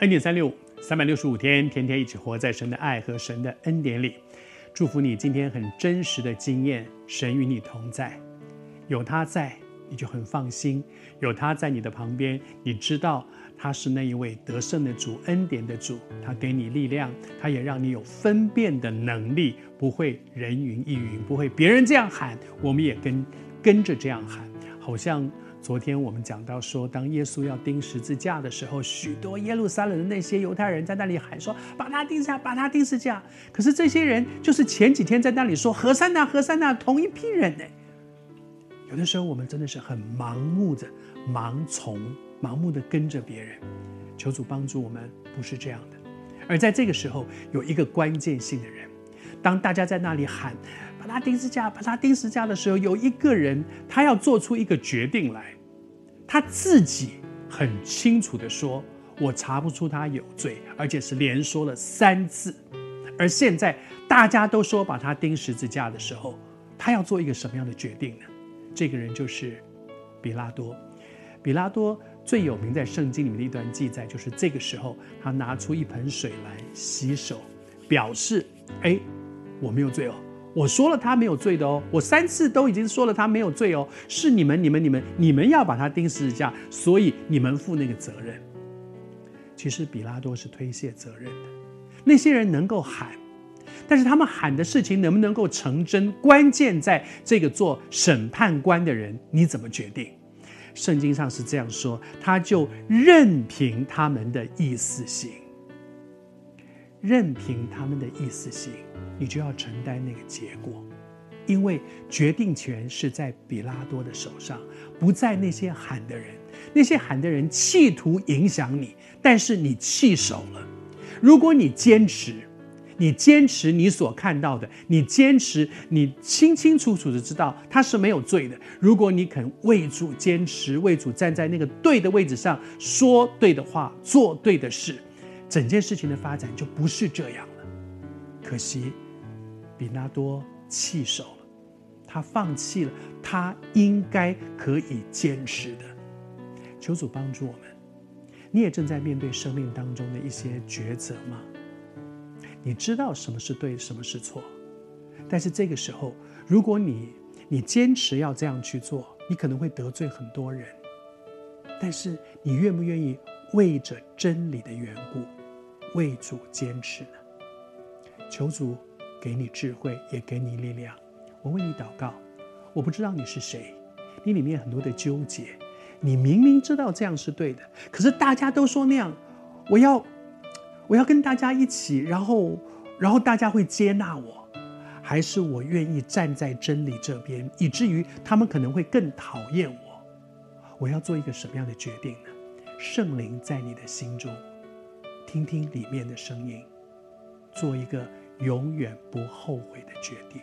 恩典三六五，三百六十五天，天天一起活在神的爱和神的恩典里。祝福你今天很真实的经验，神与你同在，有他在，你就很放心；有他在你的旁边，你知道他是那一位得胜的主、恩典的主，他给你力量，他也让你有分辨的能力，不会人云亦云，不会别人这样喊，我们也跟跟着这样喊，好像。昨天我们讲到说，当耶稣要钉十字架的时候，许多耶路撒冷的那些犹太人在那里喊说：“把他钉下，把他钉十字架。”可是这些人就是前几天在那里说“和散那，和散那”，同一批人呢。有的时候我们真的是很盲目的盲从，盲目的跟着别人。求主帮助我们，不是这样的。而在这个时候，有一个关键性的人，当大家在那里喊。把他钉十字架，把他钉十架的时候，有一个人，他要做出一个决定来，他自己很清楚地说：“我查不出他有罪，而且是连说了三次。”而现在大家都说把他钉十字架的时候，他要做一个什么样的决定呢？这个人就是比拉多。比拉多最有名在圣经里面的一段记载，就是这个时候他拿出一盆水来洗手，表示：“哎，我没有罪哦。”我说了他没有罪的哦，我三次都已经说了他没有罪哦，是你们、你们、你们、你们要把他钉十字架，所以你们负那个责任。其实比拉多是推卸责任的，那些人能够喊，但是他们喊的事情能不能够成真，关键在这个做审判官的人你怎么决定？圣经上是这样说，他就任凭他们的意思行，任凭他们的意思行。你就要承担那个结果，因为决定权是在比拉多的手上，不在那些喊的人。那些喊的人企图影响你，但是你弃守了。如果你坚持，你坚持你所看到的，你坚持你清清楚楚的知道他是没有罪的。如果你肯为主坚持，为主站在那个对的位置上，说对的话，做对的事，整件事情的发展就不是这样了。可惜。比拉多弃守了，他放弃了他应该可以坚持的。求主帮助我们。你也正在面对生命当中的一些抉择吗？你知道什么是对，什么是错，但是这个时候，如果你你坚持要这样去做，你可能会得罪很多人。但是你愿不愿意为着真理的缘故，为主坚持呢？求主。给你智慧，也给你力量。我为你祷告。我不知道你是谁，你里面很多的纠结。你明明知道这样是对的，可是大家都说那样，我要，我要跟大家一起，然后，然后大家会接纳我，还是我愿意站在真理这边，以至于他们可能会更讨厌我。我要做一个什么样的决定呢？圣灵在你的心中，听听里面的声音，做一个。永远不后悔的决定。